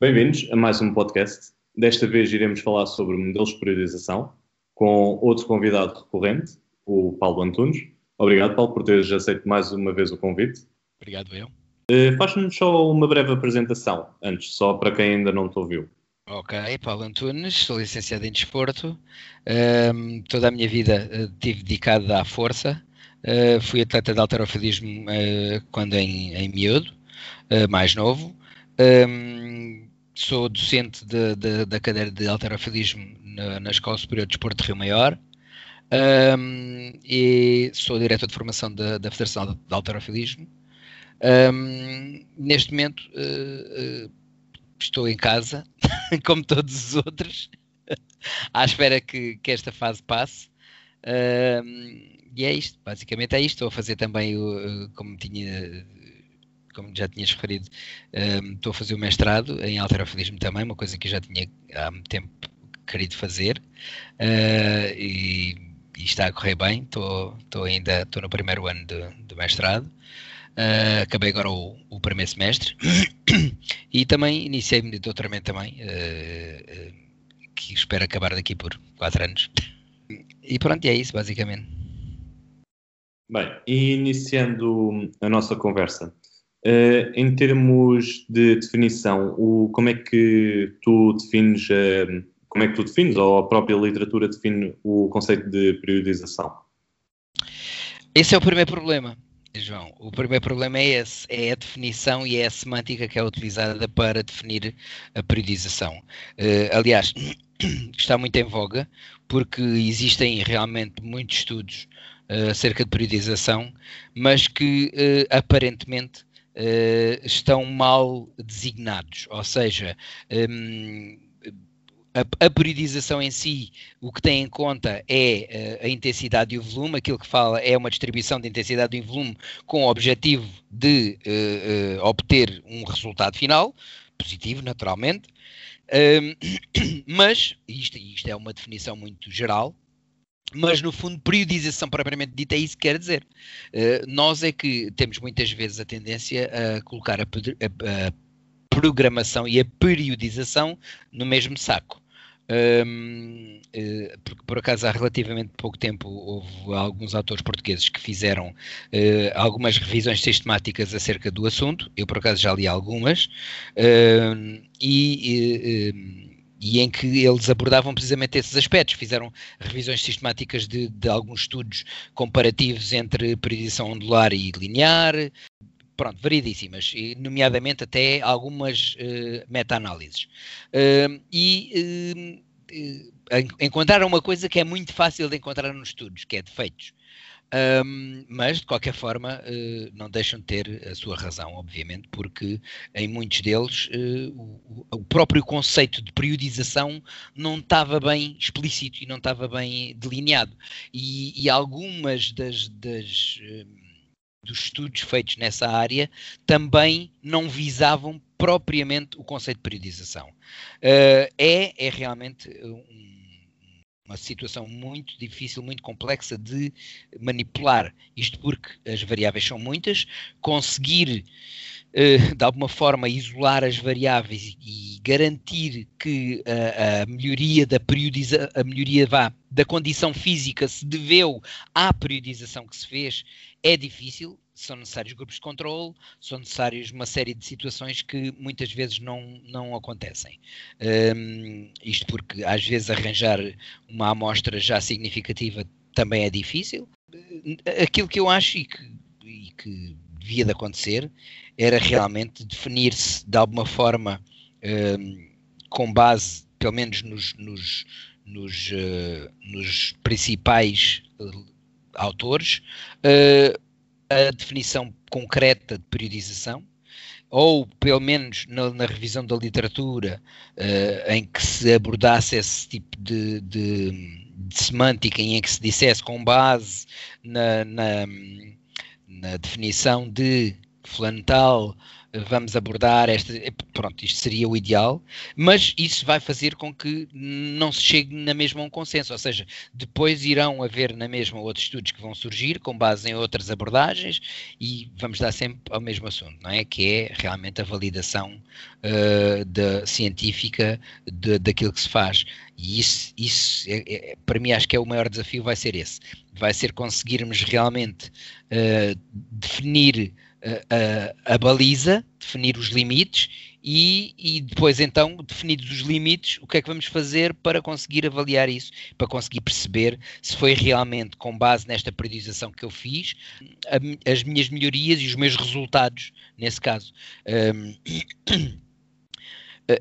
Bem-vindos a mais um podcast. Desta vez iremos falar sobre modelos de periodização com outro convidado recorrente, o Paulo Antunes. Obrigado, Paulo, por teres aceito mais uma vez o convite. Obrigado, eu. Uh, Faz-nos só uma breve apresentação, antes, só para quem ainda não te ouviu. Ok, Paulo Antunes, sou licenciado em desporto. Um, toda a minha vida uh, tive dedicada à força. Uh, fui atleta de alterofilismo uh, quando em, em miúdo, mais novo. Um, sou docente de, de, da cadeira de alterofilismo na, na, Escola Superior de Desporto de Rio Maior. Um, e sou diretor de formação da, da Federação de Alterofilismo. neste momento estou em casa, como todos os outros, à espera que, que esta fase passe. Uh, e é isto, basicamente é isto. Estou a fazer também, o, como tinha, como já tinhas referido, uh, estou a fazer o mestrado em alterofilismo também, uma coisa que eu já tinha há muito tempo querido fazer uh, e, e, está a correr bem. Estou, estou ainda estou no primeiro ano do mestrado. Uh, acabei agora o, o, primeiro semestre e também iniciei-me de doutoramento também, uh, uh, que espero acabar daqui por 4 anos. E pronto, é isso basicamente. Bem, iniciando a nossa conversa, em termos de definição, o, como é que tu defines, como é que tu defines, ou a própria literatura define o conceito de periodização? Esse é o primeiro problema João, o primeiro problema é esse, é a definição e é a semântica que é utilizada para definir a periodização. Uh, aliás, está muito em voga, porque existem realmente muitos estudos uh, acerca de periodização, mas que uh, aparentemente estão mal designados, ou seja, um, a, a, periodização em si, o que tem em conta é uh, a intensidade e o volume, aquilo que fala é uma distribuição de intensidade e volume com o objetivo de uh, uh, obter um resultado final, positivo, naturalmente. mas, isto, isto é uma definição muito geral, mas no fundo, periodização propriamente dita é isso que quer dizer. Uh, nós é que temos muitas vezes a tendência a colocar a, a, a, programação e a periodização no mesmo saco. Um, eh, porque por acaso há relativamente pouco tempo houve alguns autores portugueses que fizeram uh, algumas revisões sistemáticas acerca do assunto, eu por acaso já li algumas, e, e, em que eles abordavam precisamente esses aspectos, fizeram revisões sistemáticas de, de alguns estudos comparativos entre periodização ondular e linear, pronto, variedíssimas, nomeadamente até algumas uh, meta-análises. Uh, e uh, encontraram uma coisa que é muito fácil de encontrar nos estudos, que é defeitos. Um, mas, de qualquer forma, não deixam de ter a sua razão, obviamente, porque em muitos deles o, o, próprio conceito de periodização não estava bem explícito e não estava bem delineado. E, e algumas das, das dos estudos feitos nessa área também não visavam propriamente o conceito de periodização. Uh, é, é realmente um, uma situação muito difícil, muito complexa de manipular. Isto porque as variáveis são muitas, conseguir uh, de alguma forma isolar as variáveis e garantir que a, a melhoria da periodização, a melhoria vá, da condição física se deveu à periodização que se fez é difícil, são necessários grupos de controle, são necessários uma série de situações que muitas vezes não, não acontecem. Um, isto porque às vezes arranjar uma amostra já significativa também é difícil. Aquilo que eu acho e que, e que devia de acontecer era realmente definir-se de alguma forma um, com base, pelo menos nos, nos, nos, uh, nos principais autores, uh, a definição concreta de periodização, ou pelo menos na, na revisão da literatura uh, em que se abordasse esse tipo de, de, de, semântica, em que se dissesse com base na, na, na definição de fulano tal vamos abordar esta. Pronto, isto seria o ideal, mas isso vai fazer com que não se chegue na mesma a um consenso, ou seja, depois irão haver na mesma outros estudos que vão surgir com base em outras abordagens e vamos dar sempre ao mesmo assunto, não é? Que é realmente a validação uh, da, científica de, daquilo que se faz. E isso, isso é, é, para mim, acho que é o maior desafio, vai ser esse. Vai ser conseguirmos realmente uh, definir a, a, baliza, definir os limites e, e, depois, então, definidos os limites, o que é que vamos fazer para conseguir avaliar isso, para conseguir perceber se foi realmente com base nesta periodização que eu fiz, a, as minhas melhorias e os meus resultados nesse caso. Um,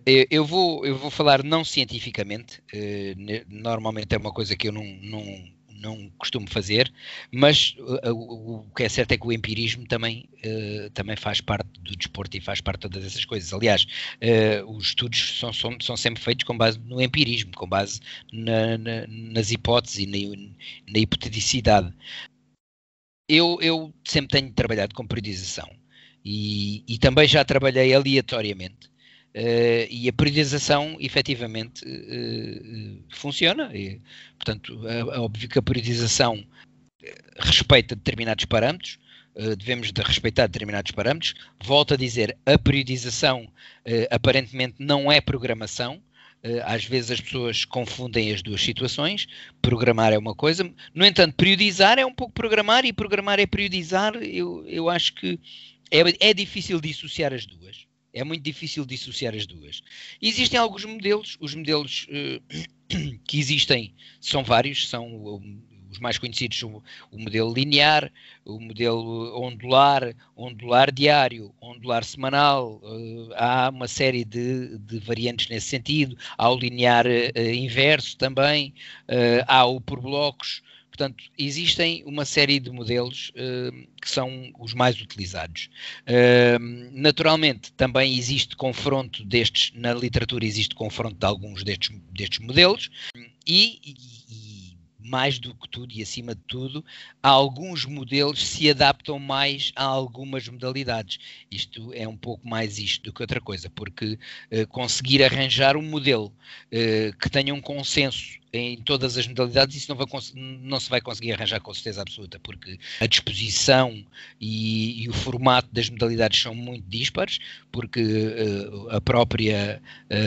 Eh, eu vou, eu vou falar não cientificamente, eh, normalmente é uma coisa que eu não, não, não costumo fazer, mas eh, o, que é certo é que o empirismo também, também faz parte do desporto e faz parte de todas essas coisas. Aliás, os estudos são, são, são sempre feitos com base no empirismo, com base na, na, nas hipóteses e na, na hipoteticidade. Eu, eu sempre tenho trabalhado com periodização e, e também já trabalhei aleatoriamente Uh, e a periodização efetivamente uh, funciona. E, portanto, é, é óbvio que a periodização respeita determinados parâmetros, devemos de respeitar determinados parâmetros. Volto a dizer, a periodização aparentemente não é programação. às vezes as pessoas confundem as duas situações. Programar é uma coisa, no entanto, periodizar é um pouco programar e programar é periodizar. Eu, eu acho que é, é difícil dissociar as duas. É muito difícil dissociar as duas. Existem alguns modelos, os modelos uh, que existem são vários, são os mais conhecidos o, o, modelo linear, o modelo ondular, ondular diário, ondular semanal, uh, há uma série de, de, variantes nesse sentido, há o linear uh, inverso também, há o por blocos, Portanto, existem uma série de modelos uh, que são os mais utilizados. Uh, naturalmente, também existe confronto destes, na literatura existe confronto de alguns destes, destes modelos, e, e, e mais do que tudo e acima de tudo, alguns modelos se adaptam mais a algumas modalidades. Isto é um pouco mais isto do que outra coisa, porque uh, conseguir arranjar um modelo uh, que tenha um consenso em todas as modalidades, isso não, vai, não, se vai conseguir arranjar com certeza absoluta, porque a disposição e, e o formato das modalidades são muito dispares, porque uh, a própria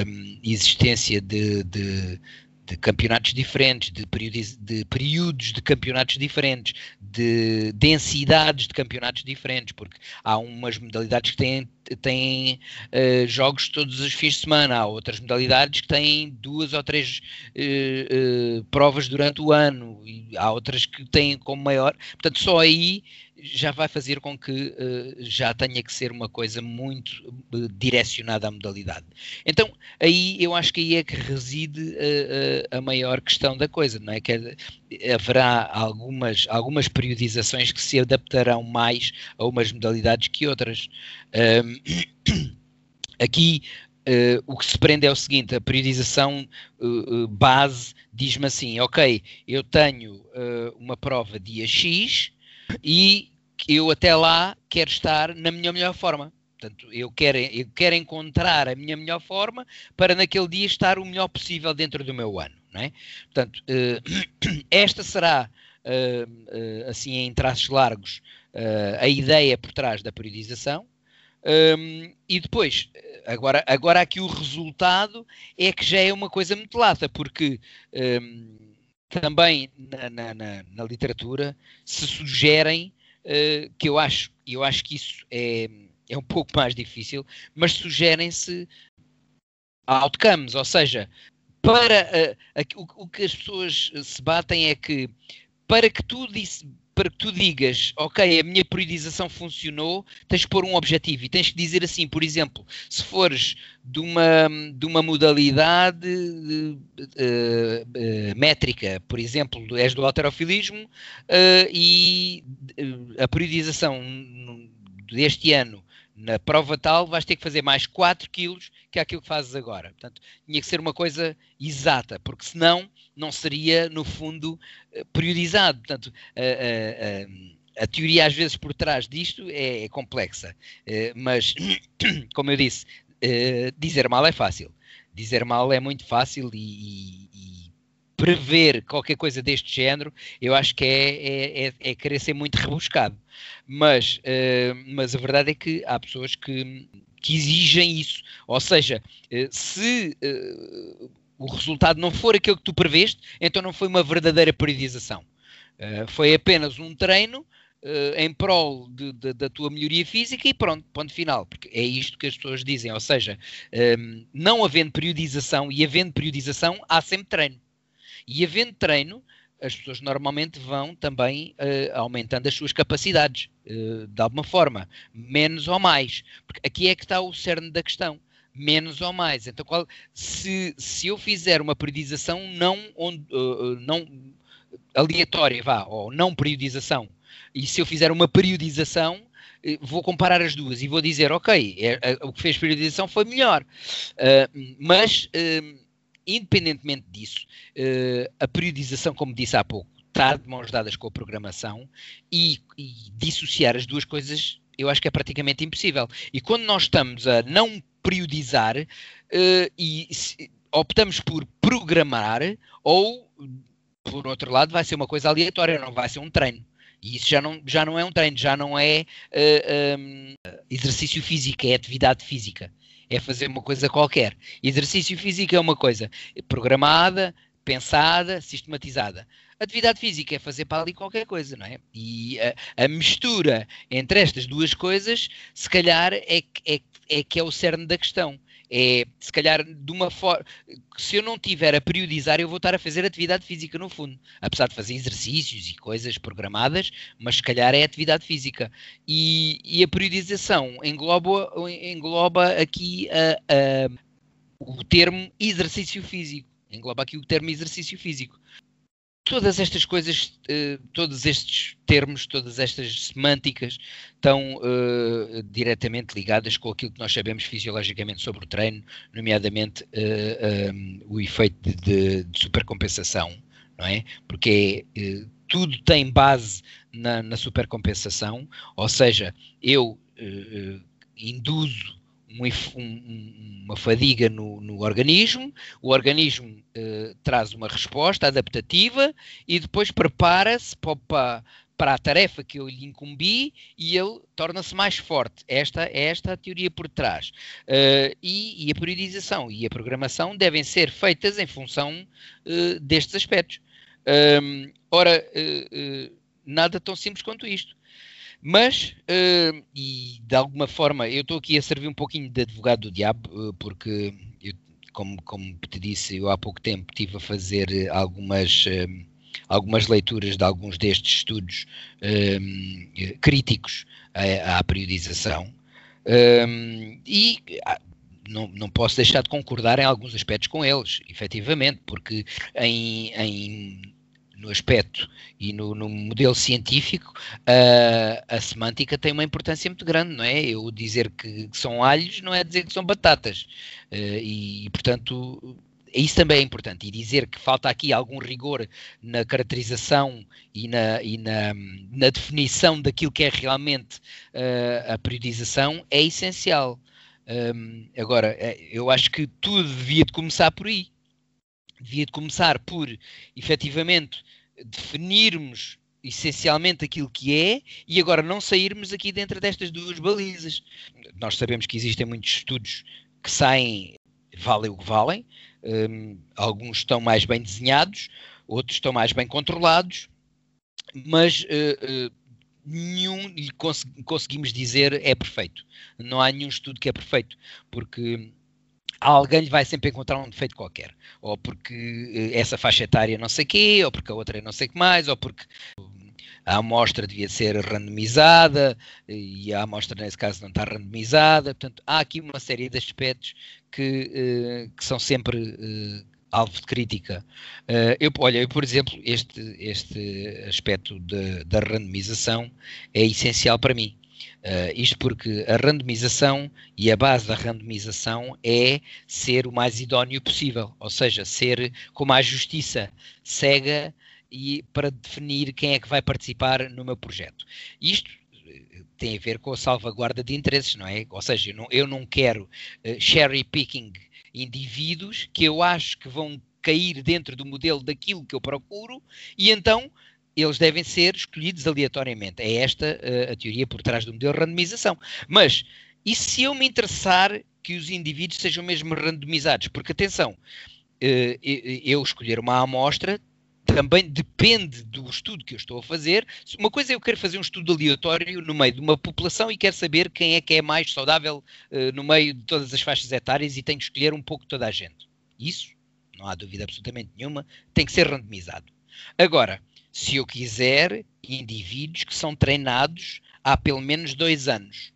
um, existência de, de de campeonatos diferentes, de períodos, de períodos de campeonatos diferentes, de densidades de campeonatos diferentes, porque há umas modalidades que têm, têm uh, jogos todos os fins de semana, há outras modalidades que têm duas ou três uh, uh, provas durante o ano, e há outras que têm como maior. Portanto, só aí já vai fazer com que uh, já tenha que ser uma coisa muito uh, direcionada à modalidade. Então, aí eu acho que aí é que reside uh, a maior questão da coisa, não é? Que haverá algumas, algumas periodizações que se adaptarão mais a umas modalidades que outras. Aqui Uh, o que se prende é o seguinte: a periodização uh, uh, base diz-me assim, ok, eu tenho uma prova dia X e eu até lá quero estar na minha melhor forma. Portanto, eu quero, eu quero encontrar a minha melhor forma para naquele dia estar o melhor possível dentro do meu ano. Não é? Portanto, uh, esta será, uh, uh, assim em traços largos, a ideia por trás da periodização. Um, e depois, agora, agora aqui o resultado é que já é uma coisa muito lata, porque um, também na, na, na, na literatura se sugerem uh, que eu acho, eu acho que isso é, é um pouco mais difícil, mas sugerem-se outcomes, ou seja, para uh, o, o, que as pessoas se batem é que para que tu disse, para que tu digas, ok, a minha periodização funcionou, tens que pôr um objetivo e tens que dizer assim, por exemplo, se fores de uma, de uma modalidade uh, uh, métrica, por exemplo, és do alterofilismo uh, e a periodização deste ano na prova tal vais ter que fazer mais 4 quilos que aquilo que fazes agora. Portanto, tinha que ser uma coisa exata, porque senão não seria, no fundo, eh, periodizado. Portanto, a, a, a teoria às vezes por trás disto é, é complexa, uh, mas como eu disse, uh, dizer mal é fácil. Dizer mal é muito fácil e, e, prever qualquer coisa deste género, eu acho que é, é, é, é querer ser muito rebuscado. Mas, mas a verdade é que há pessoas que, que exigem isso. Ou seja, se o resultado não for aquele que tu preveste, então não foi uma verdadeira periodização. Uh, foi apenas um treino em prol de, de, da tua melhoria física e pronto, ponto final. Porque é isto que as pessoas dizem. Ou seja, ehm, não havendo periodização e havendo periodização, há sempre treino. E havendo treino, as pessoas normalmente vão também uh, aumentando as suas capacidades, de alguma forma, menos ou mais. Porque aqui é que está o cerne da questão menos ou mais. Então, qual, se, se eu fizer uma periodização não, uh, não aleatória, vá, ou não periodização, e se eu fizer uma periodização, vou comparar as duas e vou dizer, ok, é, é, o que fez periodização foi melhor. Uh, mas, uh, independentemente disso, uh, a periodização, como disse há pouco, está de mãos dadas com a programação e, e dissociar as duas coisas eu acho que é praticamente impossível. E quando nós estamos a não periodizar uh, e se, optamos por programar ou, por outro lado, vai ser uma coisa aleatória, não vai ser um treino. E isso já não, já não é um treino, já não é uh, eh, um, exercício físico, é atividade física. É fazer uma coisa qualquer. Exercício físico é uma coisa programada, pensada, sistematizada. Atividade física é fazer para ali qualquer coisa, não é? E a, a mistura entre estas duas coisas, se calhar, é, é, é que é o cerne da questão. É, se calhar, de uma forma. Se eu não tiver a periodizar, eu vou estar a fazer atividade física no fundo. Apesar de fazer exercícios e coisas programadas, mas se calhar é atividade física. E, e a periodização engloba, engloba aqui o termo exercício físico engloba aqui o termo exercício físico. Todas estas coisas, uh, todos estes termos, todas estas semânticas estão uh, diretamente ligadas com aquilo que nós sabemos fisiologicamente sobre o treino, nomeadamente uh, eh, um, o efeito de, de, supercompensação, não é? Porque tudo tem base na, na supercompensação, ou seja, eu induzo um, um, uma fadiga no, no, organismo, o organismo uh, traz uma resposta adaptativa e depois prepara-se para, para a tarefa que eu lhe incumbi e ele torna-se mais forte. Esta é esta a teoria por trás. Uh, e, e, a periodização e a programação devem ser feitas em função uh, destes aspectos. Um, ora, nada tão simples quanto isto. Mas, uh, e de alguma forma, eu estou aqui a servir um pouquinho de advogado do diabo, uh, porque, eu, como, como te disse, eu há pouco tempo estive a fazer algumas, uh, algumas leituras de alguns destes estudos críticos à, à periodização. e ah, não, não posso deixar de concordar em alguns aspectos com eles, efetivamente, porque em, em no aspecto e no, no modelo científico, uh, a semântica tem uma importância muito grande, não é? Eu dizer que, são alhos não é dizer que são batatas. Uh, e, portanto, isso também é importante. E dizer que falta aqui algum rigor na caracterização e na, e na, na definição daquilo que é realmente uh, a periodização é essencial. Um, agora, eu acho que tudo devia de começar por aí devia de começar por, efetivamente, definirmos essencialmente aquilo que é e agora não sairmos aqui dentro destas duas balizas. Nós sabemos que existem muitos estudos que saem, valem o que valem, um, alguns estão mais bem desenhados, outros estão mais bem controlados, mas uh, uh, nenhum lhe cons conseguimos dizer é perfeito. Não há nenhum estudo que é perfeito, porque alguém lhe vai sempre encontrar um defeito qualquer. Ou porque eh, essa faixa etária não sei quê, ou porque a outra é não sei que mais, ou porque a amostra devia ser randomizada e a amostra nesse caso não está randomizada. Portanto, há aqui uma série de aspectos que, uh, que são sempre uh, alvo de crítica. Eu, olha, eu, por exemplo, este, este aspecto da randomização é essencial para mim. Uh, isto porque a randomização e a base da randomização é ser o mais idóneo possível, ou seja, ser como a justiça cega e para definir quem é que vai participar no meu projeto. Isto eh, tem a ver com a salvaguarda de interesses, não é? Ou seja, eu não, eu não quero uh, cherry picking indivíduos que eu acho que vão cair dentro do modelo daquilo que eu procuro e então eles devem ser escolhidos aleatoriamente. É esta uh, a teoria por trás do modelo de randomização. Mas e se eu me interessar que os indivíduos sejam mesmo randomizados? Porque atenção, uh, eu escolher uma amostra também depende do estudo que eu estou a fazer. Uma coisa é eu quero fazer um estudo aleatório no meio de uma população e quero saber quem é que é mais saudável uh, no meio de todas as faixas etárias e tenho que escolher um pouco toda a gente. Isso, não há dúvida absolutamente nenhuma, tem que ser randomizado. Agora, se eu quiser indivíduos que são treinados há pelo menos dois anos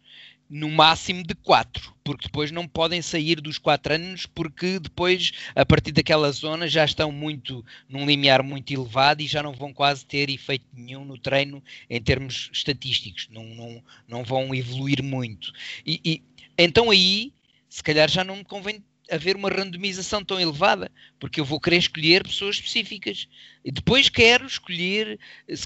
no máximo de quatro, porque depois não podem sair dos quatro anos, porque depois, a partir daquela zona, já estão muito num limiar muito elevado e já não vão quase ter efeito nenhum no treino em termos estatísticos, não, não, não vão evoluir muito. E, e então aí, se calhar já não me convém haver uma randomização tão elevada, porque eu vou querer escolher pessoas específicas. E depois quero escolher,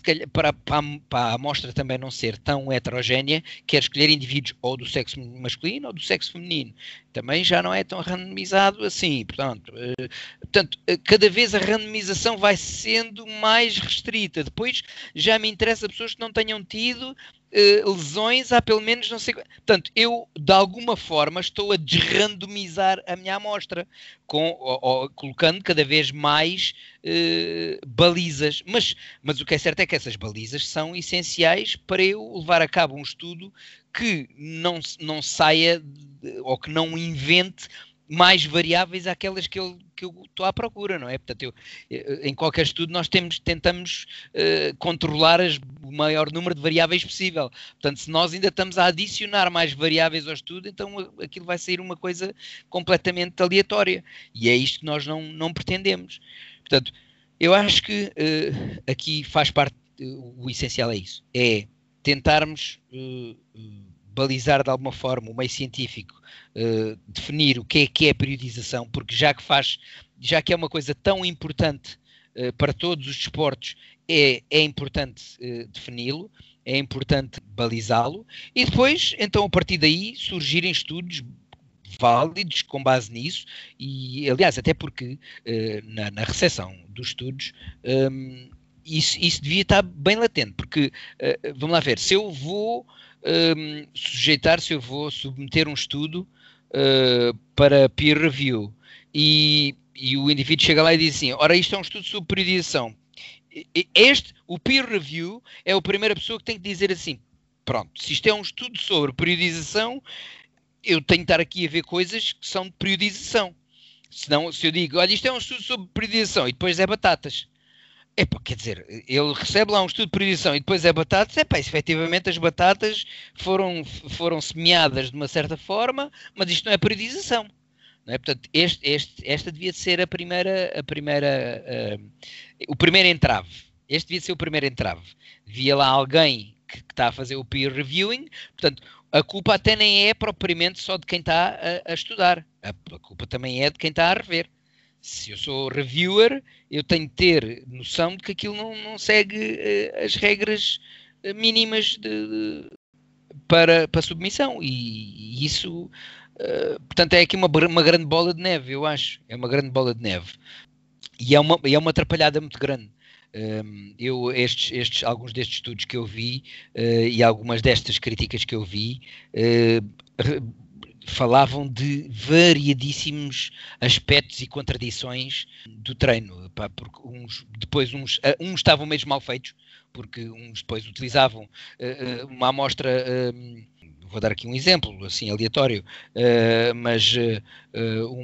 calhar, para, para, para a amostra também não ser tão heterogénea, quero escolher indivíduos ou do sexo masculino ou do sexo feminino. Também já não é tão randomizado assim. Portanto, eh, portanto eh, cada vez a randomização vai sendo mais restrita. Depois já me interessa pessoas que não tenham tido Uh, lesões há pelo menos não sei. Portanto, eu de alguma forma estou a desrandomizar a minha amostra, com, ou, ou, colocando cada vez mais uh, balizas. Mas, mas o que é certo é que essas balizas são essenciais para eu levar a cabo um estudo que não, não saia ou que não invente mais variáveis àquelas que eu, que eu estou à procura, não é? Portanto, eu, em qualquer estudo nós temos, tentamos uh, controlar as, o maior número de variáveis possível. Portanto, se nós ainda estamos a adicionar mais variáveis ao estudo, então aquilo vai sair uma coisa completamente aleatória. E é isto que nós não, não pretendemos. Portanto, eu acho que uh, aqui faz parte, uh, o essencial é isso, é tentarmos balizar de alguma forma o meio científico, uh, definir o que é que é periodização, porque já que faz, já que é uma coisa tão importante uh, para todos os desportos, é, é importante uh, defini-lo, é importante balizá-lo, e depois, então, a partir daí, surgirem estudos válidos com base nisso, e aliás, até porque na, na recepção dos estudos. Um, isso, isso devia estar bem latente, porque vamos lá ver, se eu vou um, sujeitar-se, eu vou submeter um estudo uh, para peer review e, e, o indivíduo chega lá e diz assim: Ora, isto é um estudo sobre periodização. Este, o peer review, é a primeira pessoa que tem que dizer assim: Pronto, se isto é um estudo sobre periodização, eu tenho que estar aqui a ver coisas que são de periodização. Senão, se eu digo, olha, isto é um estudo sobre periodização e depois é batatas. É quer dizer, ele recebe lá um estudo de previsão e depois é batatas, é pá, efetivamente as batatas foram, foram semeadas de uma certa forma, mas isto não é periodização. Não é? Portanto, este, este, esta devia ser a primeira, a primeira uh, o primeiro entrave. Este devia ser o primeiro entrave. Devia lá alguém que, que está a fazer o peer reviewing, portanto, a culpa até nem é propriamente só de quem está a, a estudar, a, a culpa também é de quem está a rever se eu sou reviewer, eu tenho que ter noção de que aquilo não, não segue uh, as regras uh, mínimas de, de, para, para submissão. E, e isso, uh, portanto, é aqui uma, uma grande bola de neve, eu acho. É uma grande bola de neve. E é uma, é uma atrapalhada muito grande. Um, ehm, eu, estes, estes, alguns destes estudos que eu vi e algumas destas críticas que eu vi falavam de variadíssimos aspectos e contradições do treino, pá, porque uns, depois uns, uh, uns estavam mesmo mal feitos, porque uns depois utilizavam uh, uma amostra, vou dar aqui um exemplo, assim, aleatório, mas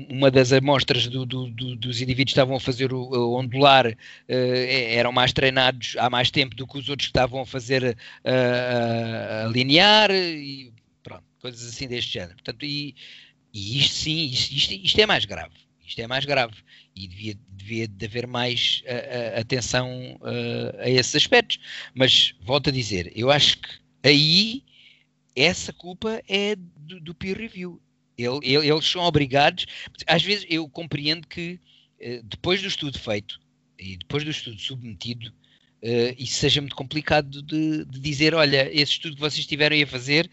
uma das amostras do, do, do, dos indivíduos que estavam a fazer o, o ondular eram mais treinados há mais tempo do que os outros que estavam a fazer a linear, e coisas assim deste género. Portanto, e, e isto sim, isto, isto, é mais grave. Isto é mais grave e devia, devia de haver mais atenção uh, a esses aspectos. Mas volto a dizer, eu acho que aí essa culpa é do, do peer review. Ele, ele, eles são obrigados. Às vezes eu compreendo que depois do estudo feito e depois do estudo submetido, uh, isso seja muito complicado de, de, dizer, olha, esse estudo que vocês tiveram a fazer,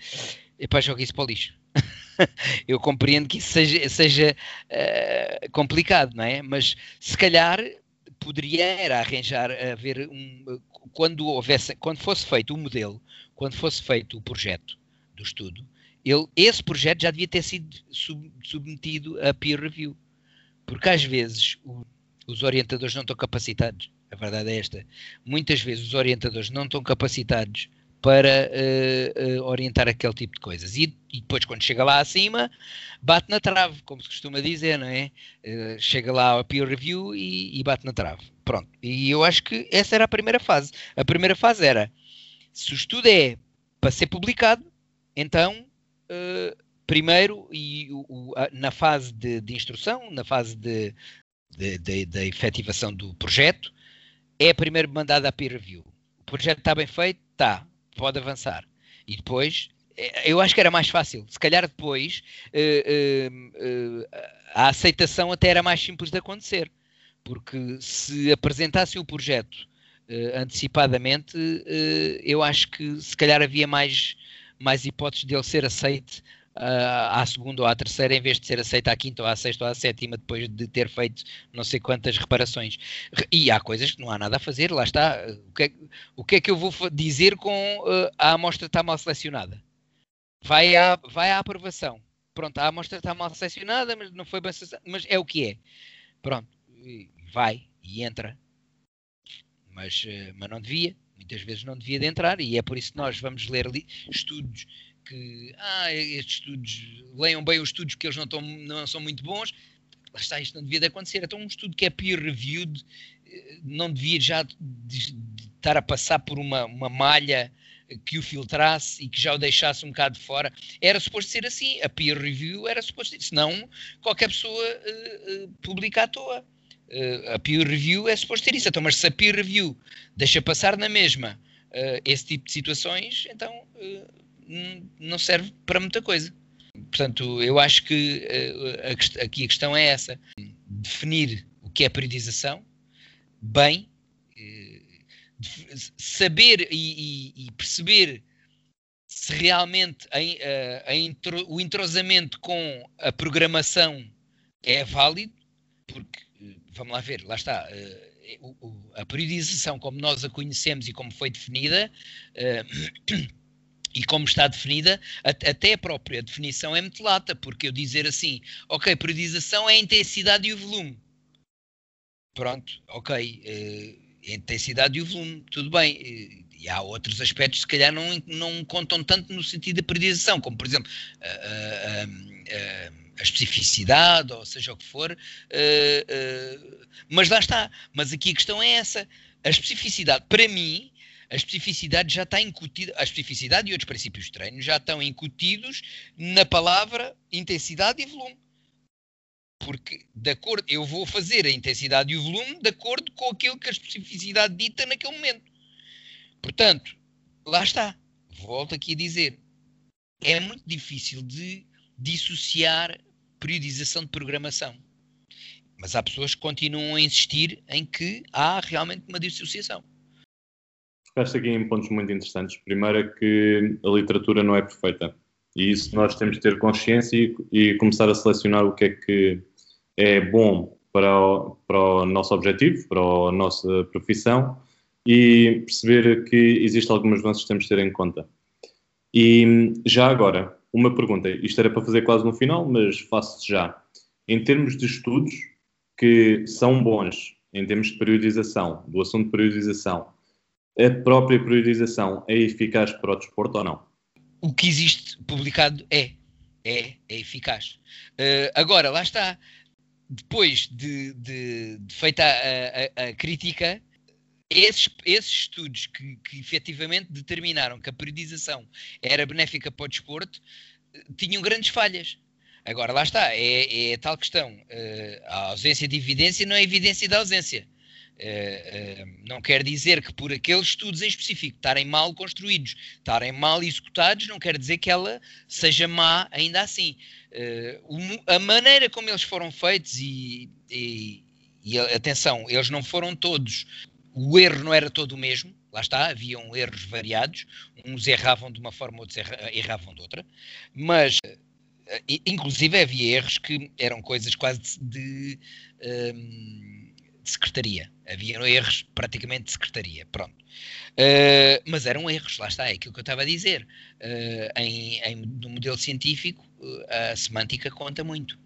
epá, joga isso para o lixo. eu compreendo que isso seja, seja uh, complicado, não é? Mas se calhar poderia era arranjar, haver um, quando houvesse, quando fosse feito o modelo, quando fosse feito o projeto do estudo, ele, esse projeto já devia ter sido sub, submetido a peer review. Porque às vezes o, os orientadores não estão capacitados. A verdade é esta. Muitas vezes os orientadores não estão capacitados para uh, uh, orientar aquele tipo de coisas. E, e, depois, quando chega lá acima, bate na trave, como se costuma dizer, não é? Uh, chega lá ao peer review e, e, bate na trave. Pronto. E eu acho que essa era a primeira fase. A primeira fase era: se o estudo é para ser publicado, então. primeiro, e o, a, na fase de, de, instrução, na fase de, de efetivação do projeto, é primeiro mandado a peer review. O projeto está bem feito? Está pode avançar. E depois, eh, eu acho que era mais fácil. Se calhar depois uh, uh, uh, a aceitação até era mais simples de acontecer. Porque se apresentassem o projeto antecipadamente, eu acho que se calhar havia mais, mais hipóteses de ele ser aceito uh, à segunda ou à terceira, em vez de ser aceita à quinta ou à sexta ou à sétima, depois de ter feito não sei quantas reparações. E há coisas que não há nada a fazer, lá está. O que é, o que, é que eu vou dizer com uh, a amostra está mal selecionada? Vai à, vai à aprovação. Pronto, a amostra está mal selecionada, mas não foi bem mas é o que é. Pronto, vai e entra. Mas, uh, mas não devia, muitas vezes não devia de entrar, e é por isso que nós vamos ler estudos que ah, estes estudos, leiam bem os estudos que eles não, tão, não são muito bons. Lá está, isto não devia de acontecer. Então, um estudo que é peer-reviewed eh, não devia já de, de estar a passar por uma, uma malha que o filtrasse e que já o deixasse um bocado de fora. Era suposto ser assim. A peer review era suposto ser. Senão, qualquer pessoa uh, uh, publica à toa. Uh, a peer review é suposto ter isso. Então, mas se a peer review deixa passar na mesma esse tipo de situações, então não serve para muita coisa. Portanto, eu acho que a, aqui a questão é essa: definir o que é periodização, bem, uh, saber e, perceber se realmente o entrosamento com a programação é válido, porque, vamos lá ver, lá está. A periodização como nós a conhecemos e como foi definida e como está definida, até a própria definição é muito lata, porque eu dizer assim, ok, periodização é a intensidade e o volume. Pronto, ok, uh, intensidade e o volume, tudo bem. Uh, e há outros aspectos que se calhar não, não contam tanto no sentido da periodização, como por exemplo a, a especificidade, ou seja o que for. Uh, mas lá está. Mas aqui a questão é essa. A especificidade, para mim, a especificidade já está incutida, a especificidade e outros princípios de treino já estão incutidos na palavra intensidade e volume. Porque de acordo, eu vou fazer a intensidade e o volume de acordo com aquilo que a especificidade dita naquele momento. Portanto, lá está. Volto aqui a dizer. É muito difícil de dissociar periodização de programação. Mas há pessoas que continuam a insistir em que há realmente uma dissociação tocaste aqui em pontos muito interessantes. Primeiro é que a literatura não é perfeita. E isso nós temos de ter consciência e, e começar a selecionar o que é que é bom para o, para o nosso objetivo, para a nossa profissão e perceber que existem algumas nuances que temos de ter em conta. E já agora, uma pergunta. Isto era para fazer quase no final, mas faço já. Em termos de estudos que são bons, em termos de periodização, do assunto de periodização, a própria priorização é eficaz para o desporto ou não? O que existe publicado é. É, é eficaz. Uh, agora, lá está. Depois de, de, de feita a, a, a, crítica, esses, esses estudos que, que efetivamente determinaram que a periodização era benéfica para o desporto tinham grandes falhas. Agora, lá está, é, é a tal questão. Uh, a ausência de evidência não é evidência da ausência. Uh, uh, não quer dizer que por aqueles estudos em específico estarem mal construídos, estarem mal executados, não quer dizer que ela seja má ainda assim. Uh, a maneira como eles foram feitos e, e, e, atenção, eles não foram todos o erro não era todo o mesmo, lá está, haviam erros variados, uns erravam de uma forma, outros erravam de outra, mas inclusive havia erros que eram coisas quase de, de, um, de secretaria, havia erros praticamente de secretaria, pronto. Uh, mas eram erros, lá está, é aquilo que eu estava a dizer. Uh, em, em, no modelo científico, uh, a semântica conta muito.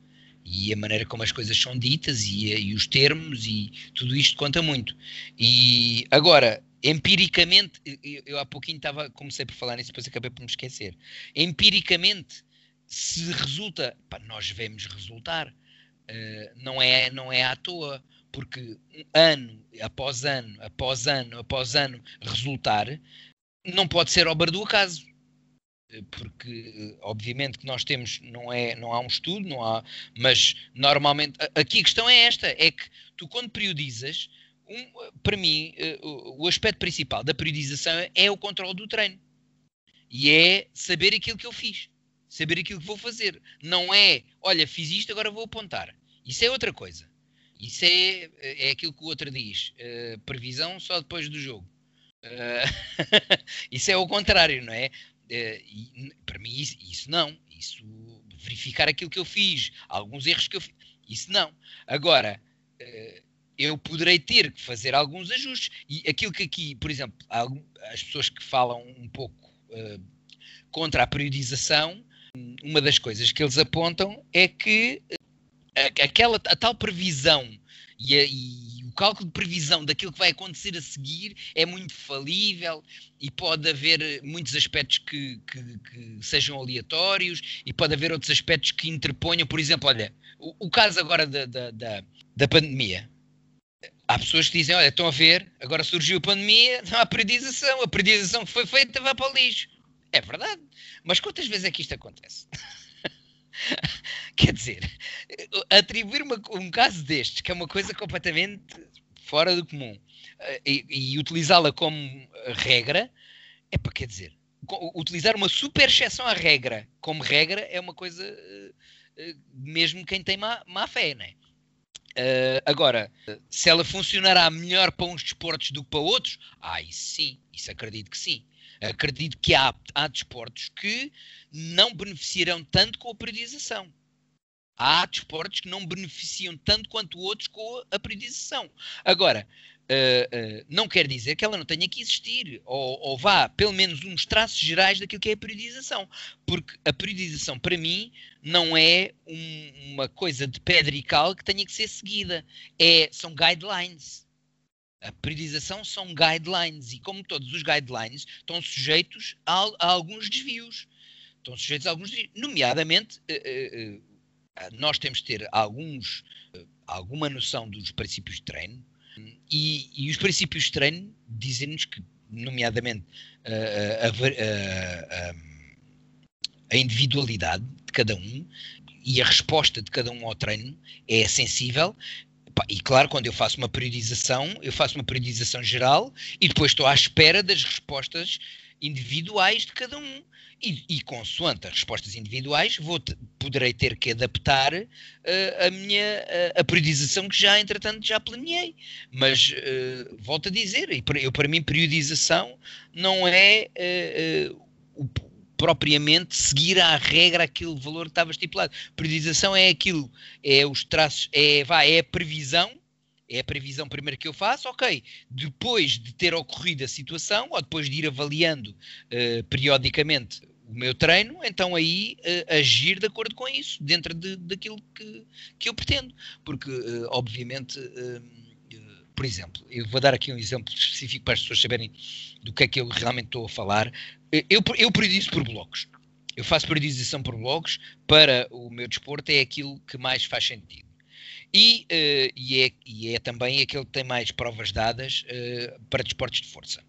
E a maneira como as coisas são ditas e, e os termos e tudo isto conta muito. E agora, empiricamente, eu, eu há pouquinho estava, comecei por falar nisso, depois acabei por me esquecer. Empiricamente, se resulta, pá, nós vemos resultar. não, é, não é à toa porque ano após ano, após ano, após ano resultar, não pode ser obra do acaso. Porque, obviamente, que nós temos, não, é, não há um estudo, não há, mas normalmente, aqui a questão é esta: é que tu, quando periodizas, um, para mim, eh, o aspecto principal da periodização é o controle do treino e é saber aquilo que eu fiz, saber aquilo que vou fazer. Não é, olha, fiz isto, agora vou apontar. Isso é outra coisa. Isso é, é aquilo que o outro diz. Uh, previsão só depois do jogo. Uh, isso é o contrário, não é? Uh, e, para mim, isso, isso, não. Isso, verificar aquilo que eu fiz, alguns erros que eu fiz, isso não. Agora, eu poderei ter que fazer alguns ajustes. E aquilo que aqui, por exemplo, as pessoas que falam um pouco contra a periodização, uma das coisas que eles apontam é que aquela a tal previsão e, a, e, o cálculo de previsão daquilo que vai acontecer a seguir é muito falível e pode haver muitos aspectos que, que, que sejam aleatórios e pode haver outros aspectos que interponham, por exemplo, olha, o, o caso agora da, da, da, da pandemia. Há pessoas que dizem, olha, estão a ver, agora surgiu a pandemia, não há periodização, a periodização que foi feita vai para o lixo. É verdade. Mas quantas vezes é que isto acontece? Quer dizer, atribuir uma, um caso destes, que é uma coisa completamente fora do comum, eh, e, e utilizá-la como regra, é para quer dizer, utilizar uma super exceção à regra como regra é uma coisa eh, eh, mesmo quem tem má, má fé, não é? Uh, agora, se ela funcionará melhor para uns desportos do que para outros, isso sim, isso acredito que sim. Acredito que há, há desportos que não beneficiarão tanto com a periodização. Há desportos que não beneficiam tanto quanto outros com a periodização. Agora, uh, uh, não quer dizer que ela não tenha que existir, ou, ou, vá, pelo menos, uns traços gerais daquilo que é a periodização. Porque a periodização, para mim, não é um, uma coisa de pedra e cal que tenha que ser seguida. É, são guidelines. A periodização são guidelines e, como todos os guidelines, estão sujeitos a, a alguns desvios. Estão sujeitos a alguns desvios. Nomeadamente, uh, uh, nós temos de ter alguns, alguma noção dos princípios de treino e, e os princípios de treino dizem-nos que, nomeadamente, a, a individualidade de cada um e a resposta de cada um ao treino é sensível e claro, quando eu faço uma periodização, eu faço uma periodização geral e depois estou à espera das respostas individuais de cada um. E, e consoante as respostas individuais, vou poderei ter que adaptar uh, a minha uh, a periodização que já, entretanto, já planeei. Mas uh, volto a dizer, eu, para mim, periodização não é o propriamente seguir à regra aquele valor que estava estipulado. Periodização é aquilo, é os traços, é, vá, é a previsão, é a previsão primeiro que eu faço, ok. Depois de ter ocorrido a situação, ou depois de ir avaliando uh, periodicamente o meu treino, então aí uh, agir de acordo com isso, dentro de, daquilo que, que eu pretendo. Porque, uh, obviamente, por exemplo, eu vou dar aqui um exemplo específico para as pessoas saberem do que é que eu realmente estou a falar. Eu, eu periodizo por blocos. Eu faço periodização por blocos para o meu desporto, é aquilo que mais faz sentido. E, uh, e, é, e é também aquele que tem mais provas dadas uh, para desportos de força.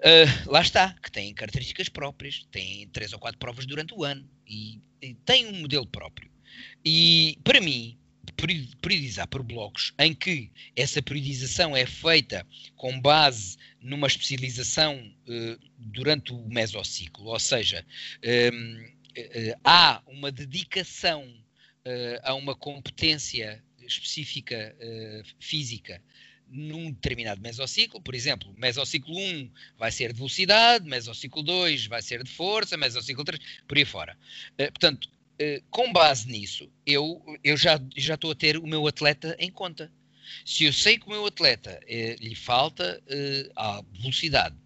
Uh, lá está, que tem características próprias, tem três ou quatro provas durante o ano e, e tem um modelo próprio. E para mim, periodizar por blocos, em que essa periodização é feita com base numa especialização uh, durante o mesociclo, ou seja, uh, eh, há uma dedicação uh, a uma competência específica física num determinado mesociclo, por exemplo, mesociclo 1 vai ser de velocidade, mesociclo 2 vai ser de força, mesociclo 3, por aí fora. Portanto, com base nisso, eu, eu já, estou a ter o meu atleta em conta. Se eu sei que o meu atleta lhe falta a velocidade,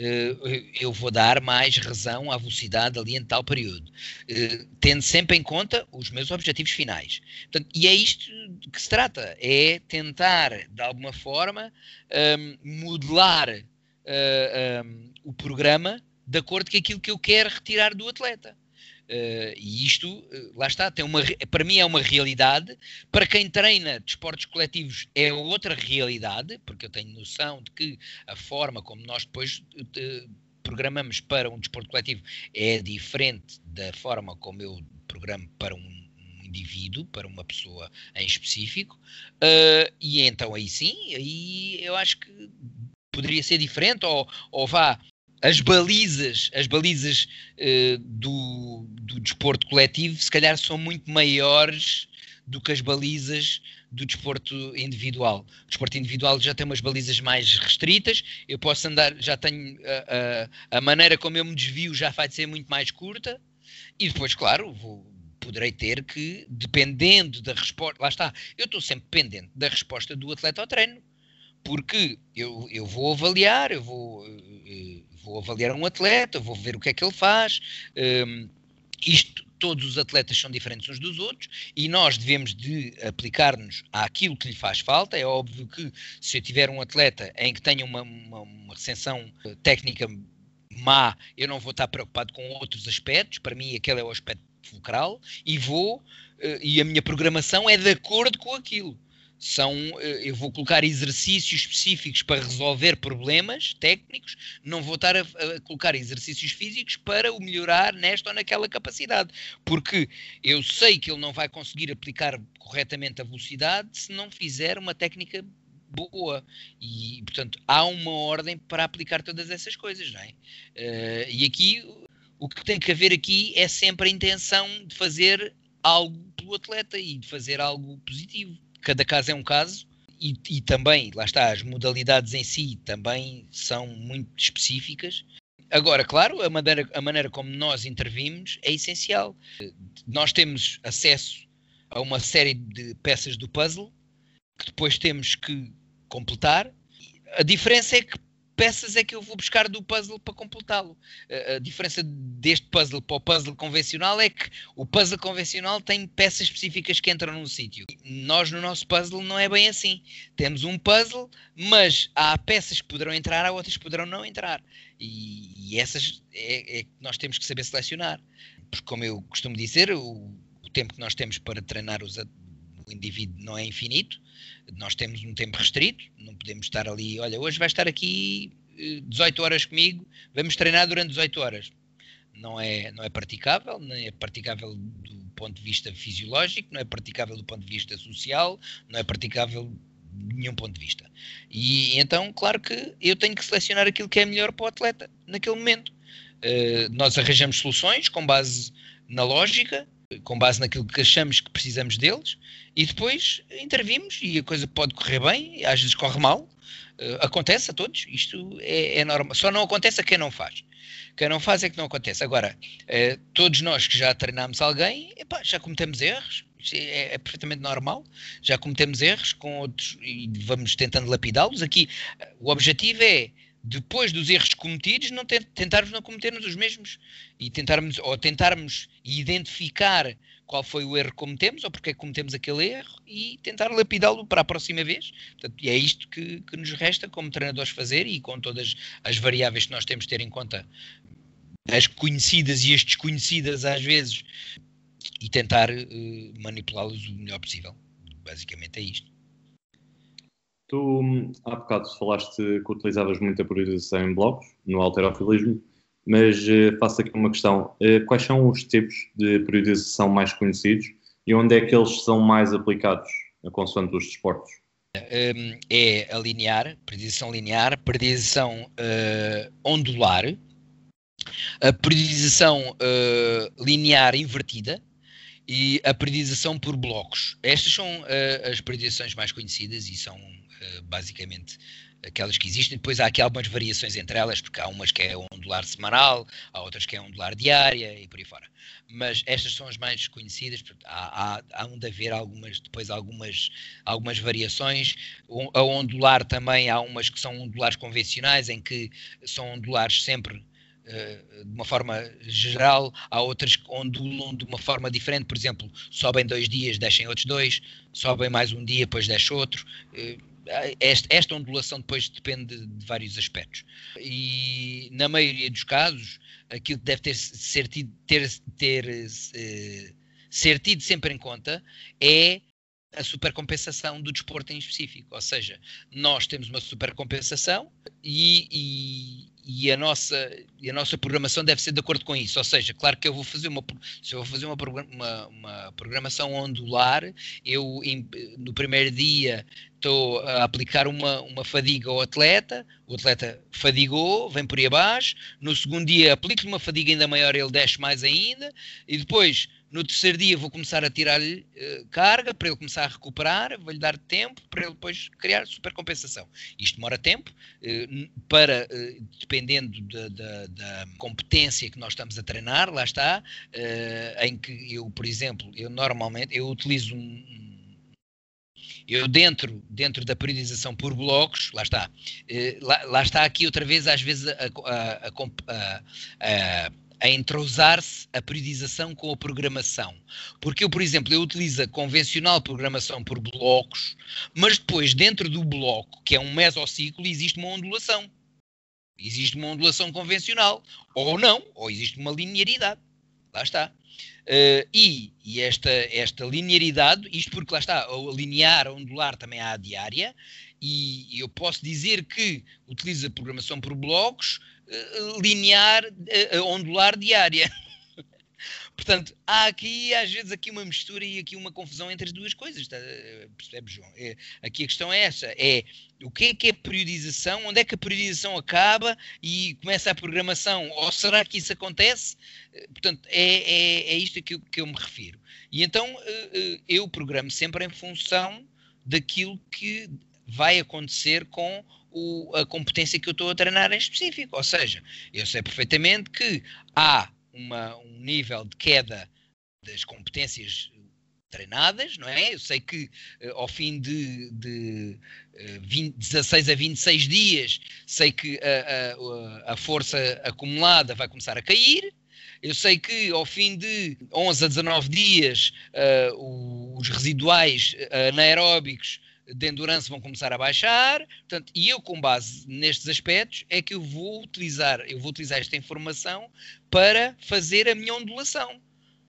eh, eu vou dar mais razão à velocidade ali em tal período, eh, tendo sempre em conta os meus objetivos finais. Portanto, e é isto que se trata, é tentar, de alguma forma, um, modelar uh, um, o programa de acordo com aquilo que eu quero retirar do atleta. Uh, e isto, uh, lá está, tem uma, para mim é uma realidade, para quem treina desportos coletivos é outra realidade, porque eu tenho noção de que a forma como nós depois uh, programamos para um desporto coletivo é diferente da forma como eu programo para um, indivíduo, para uma pessoa em específico, e então aí sim, aí eu acho que poderia ser diferente, ou, ou vá, as balizas, as balizas uh, do, do desporto coletivo, se calhar são muito maiores do que as balizas do desporto individual. O desporto individual já tem umas balizas mais restritas, eu posso andar, já tenho a, a, maneira como eu me desvio já vai ser muito mais curta, e depois, claro, vou, poderei ter que, dependendo da resposta, lá está, eu estou sempre pendente da resposta do atleta ao treino, porque eu, eu vou avaliar, eu vou. Uh, vou avaliar um atleta, vou ver o que é que ele faz. Um, isto, todos os atletas são diferentes uns dos outros e nós devemos de aplicar-nos àquilo que lhe faz falta. É óbvio que se eu tiver um atleta em que tenha uma, uma, uma recensão técnica má, eu não vou estar preocupado com outros aspectos. Para mim, aquele é o aspecto fulcral e vou, eh, e a minha programação é de acordo com aquilo são, eh, eu vou colocar exercícios específicos para resolver problemas técnicos, não vou estar a, a, colocar exercícios físicos para o melhorar nesta ou naquela capacidade, porque eu sei que ele não vai conseguir aplicar corretamente a velocidade se não fizer uma técnica boa e portanto há uma ordem para aplicar todas essas coisas, não é? Uh, e aqui o que tem que haver aqui é sempre a intenção de fazer algo pelo atleta e de fazer algo positivo cada caso é um caso e, e, também, lá está, as modalidades em si também são muito específicas. Agora, claro, a maneira, a maneira como nós intervimos é essencial. Nós temos acesso a uma série de peças do puzzle que depois temos que completar. A diferença é que peças é que eu vou buscar do puzzle para completá-lo. A diferença deste puzzle para o puzzle convencional é que o puzzle convencional tem peças específicas que entram num sítio. Nós, no nosso puzzle, não é bem assim. Temos um puzzle, mas há peças que poderão entrar, há outras que poderão não entrar. E, e essas é, é, que nós temos que saber selecionar. Porque, como eu costumo dizer, o, o tempo que nós temos para treinar os, o indivíduo não é infinito, nós temos um tempo restrito, não podemos estar ali, olha, hoje vai estar aqui 18 eh, horas comigo, vamos treinar durante 18 horas. Não é, não é praticável, nem é praticável do ponto de vista fisiológico, não é praticável do ponto de vista social, não é praticável de nenhum ponto de vista. E então, claro que eu tenho que selecionar aquilo que é melhor para o atleta naquele momento. Uh, nós arranjamos soluções com base na lógica, com base naquilo que achamos que precisamos deles e depois intervimos e a coisa pode correr bem, às vezes corre mal, uh, acontece a todos, isto é, é, normal, só não acontece a quem não faz. Quem não faz é que não acontece. Agora, uh, todos nós que já treinámos alguém, epá, já cometemos erros, é, é, perfeitamente normal, já cometemos erros com outros e vamos tentando lapidá-los. Aqui, uh, o objetivo é depois dos erros cometidos, não tentarmos não cometermos os mesmos e tentarmos ou tentarmos identificar qual foi o erro que cometemos ou porque é que cometemos aquele erro e tentar lapidá-lo para a próxima vez. Portanto, e é isto que, que, nos resta como treinadores fazer e com todas as variáveis que nós temos de ter em conta, as conhecidas e as desconhecidas às vezes, e tentar uh, manipulá-los o melhor possível. Basicamente é isto. Tu, há bocado, falaste que utilizavas muita periodização em blocos, no alterofilismo, mas uh, faço aqui uma questão. Uh, quais são os tipos de periodização mais conhecidos e onde é que eles são mais aplicados, consoante dos desportos? Um, é a linear, periodização linear, periodização uh, ondular, a periodização linear invertida, e a periodização por blocos. Estas são uh, as periodizações mais conhecidas e são basicamente aquelas que existem. Depois há aqui algumas variações entre elas, porque há umas que é ondular semanal, há outras que é ondular diária e por aí fora. Mas estas são as mais conhecidas. Há, há, há de haver algumas, depois algumas, algumas variações. A ondular também há umas que são ondulares convencionais, em que são ondulares sempre eh, de uma forma geral, há outras que ondulam de uma forma diferente, por exemplo, sobem dois dias, descem outros dois, sobem mais um dia, depois desce outro. Eh, esta, esta ondulação depois depende de vários aspectos. E na maioria dos casos, aquilo que deve ter, ser, tido, ter, ter uh, ser tido sempre em conta é a supercompensação do desporto em específico. Ou seja, nós temos uma supercompensação e, e, a nossa, e a nossa programação deve ser de acordo com isso. Ou seja, claro que eu vou fazer uma, se eu vou fazer uma, uma, uma programação ondular, eu no primeiro dia estou a aplicar uma, uma fadiga ao atleta, o atleta fadigou, vem por aí abaixo, no segundo dia aplico-lhe uma fadiga ainda maior, ele desce mais ainda, e depois no terceiro dia vou começar a tirar-lhe uh, carga para ele começar a recuperar, vou-lhe dar tempo para ele depois criar supercompensação. Isto demora tempo, uh, para, uh, dependendo da, da, da, competência que nós estamos a treinar, lá está, em que eu, por exemplo, eu normalmente eu utilizo um, eu dentro, dentro da periodização por blocos, lá está, lá, lá, está aqui outra vez, às vezes, a, a, a, a a entrosar-se a periodização com a programação. Porque eu, por exemplo, eu utilizo a convencional programação por blocos, mas depois dentro do bloco, que é um mesociclo, existe uma ondulação. Existe uma ondulação convencional. Ou não, ou existe uma linearidade. Lá está. Uh, e, e esta, esta linearidade, isto porque lá está, a linear, a ondular também há a diária, e eu posso dizer que utilizo a programação por blocos, linear, uh, ondular diária. Portanto, há aqui, às vezes, aqui uma mistura e aqui uma confusão entre as duas coisas, tá? percebes, João? É, aqui a questão é essa, é o que é que é periodização, onde é que a periodização acaba e começa a programação, ou será que isso acontece? Portanto, é, é, é isto que eu, que eu me refiro. E então, eu programo sempre em função daquilo que vai acontecer com o, a competência que eu estou a treinar em específico. Ou seja, eu sei perfeitamente que há uma, um nível de queda das competências treinadas, não é? Eu sei que uh, ao fim de, de uh, 20, 16 a 26 dias, sei que a, a, a, força acumulada vai começar a cair. Eu sei que ao fim de 11 a 19 dias, uh, os residuais anaeróbicos de endurance vão começar a baixar, portanto, e eu com base nestes aspectos é que eu vou utilizar, eu vou utilizar esta informação para fazer a minha ondulação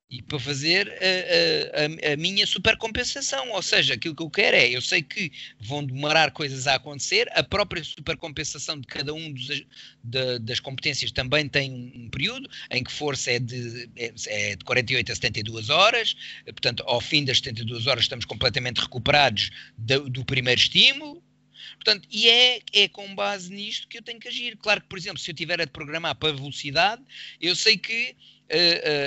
e para fazer a, a, a, minha supercompensação. Ou seja, aquilo que eu quero é, eu sei que vão demorar coisas a acontecer, a própria supercompensação de cada um dos, de, das competências também tem um período em que força é de, é, é de 48 a 72 horas, portanto, ao fim das 72 horas estamos completamente recuperados do, do primeiro estímulo. Portanto, e é, é com base nisto que eu tenho que agir. Claro que, por exemplo, se eu tiver a programar para velocidade, eu sei que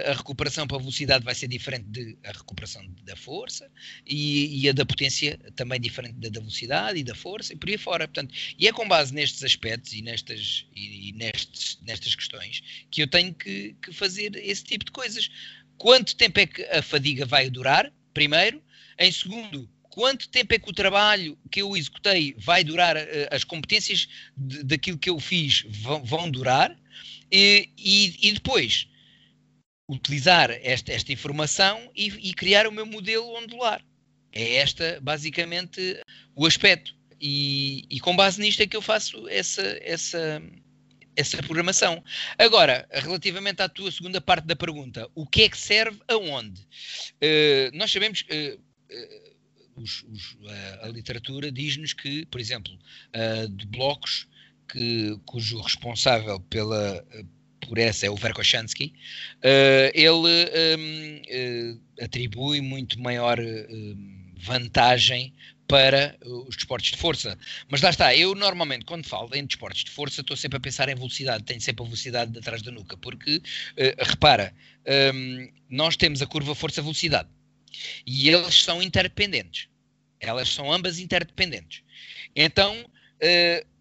a, recuperação para a velocidade vai ser diferente da recuperação da força e, e, a da potência também diferente da, da, velocidade e da força e por aí fora. Portanto, e é com base nestes aspectos e nestas, e nestes, nestas questões que eu tenho que, que fazer esse tipo de coisas. Quanto tempo é que a fadiga vai durar? Primeiro. Em segundo, quanto tempo é que o trabalho que eu executei vai durar, eh, as competências de, daquilo que eu fiz vão, vão durar, e, e, e, depois utilizar esta, esta informação e, e, criar o meu modelo ondular. É esta, basicamente, o aspecto. E, e, com base nisto é que eu faço essa, essa, essa programação. Agora, relativamente à tua segunda parte da pergunta, o que é que serve aonde? Uh, nós sabemos que. Uh, uh, os, os, a literatura diz-nos que, por exemplo, de blocos que, cujo responsável pela por essa é o Verkoshansky, uh, ele um, uh, eh, atribui muito maior uh, vantagem para os desportos de força. Mas lá está, eu normalmente quando falo em desportos de força estou sempre a pensar em velocidade, tenho sempre a velocidade atrás da nuca, porque repara, um, nós temos a curva força-velocidade e eles são interdependentes. Elas são ambas interdependentes. Então,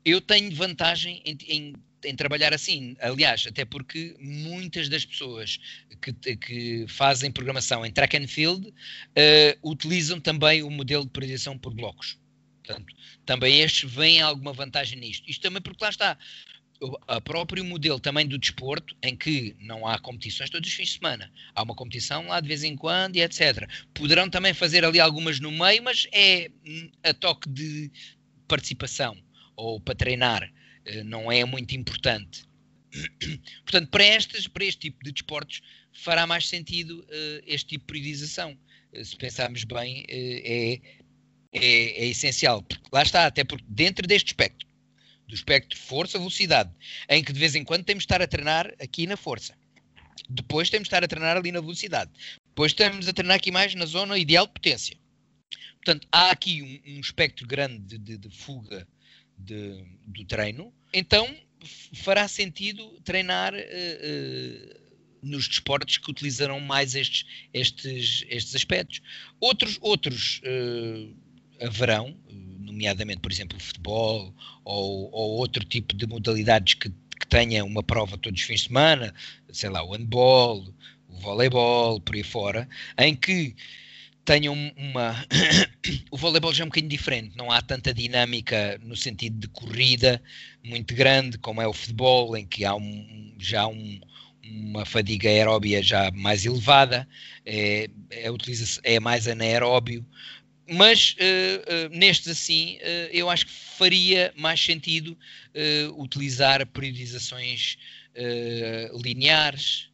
eu tenho vantagem em, em, em, trabalhar assim. Aliás, até porque muitas das pessoas que, que fazem programação em track and field uh, utilizam também o modelo de priorização por blocos. Portanto, também estes veem alguma vantagem nisto. Isto também porque lá está o próprio modelo também do desporto, em que não há competições todos os fins de semana, há uma competição lá de vez em quando e etc. Poderão também fazer ali algumas no meio, mas é hum, a toque de participação ou para treinar, não é muito importante. Portanto, para, estas, para este tipo de desportos fará mais sentido uh, este tipo de periodização. Uh, se pensarmos bem, é, é, é essencial. Lá está, até porque dentro deste espectro do espectro força-velocidade, em que de vez em quando temos de estar a treinar aqui na força. Depois temos de estar a treinar ali na velocidade. Depois estamos a treinar aqui mais na zona ideal de potência. Portanto, há aqui um, um espectro grande de, de, de fuga de, do treino. Então, fará sentido treinar uh, uh, nos desportos que utilizarão mais estes, estes, estes aspectos. Outros, outros uh, haverão, nomeadamente, por exemplo, o futebol ou, ou outro tipo de modalidades que, que tenha uma prova todos os fins de semana, sei lá, o handball, o voleibol, por aí fora, em que tenham uma. o voleibol já é um bocadinho diferente, não há tanta dinâmica no sentido de corrida muito grande como é o futebol, em que há um, já um, uma fadiga aeróbia já mais elevada, é, é, é mais anaeróbio, mas uh, uh, nestes assim, uh, eu acho que faria mais sentido utilizar periodizações lineares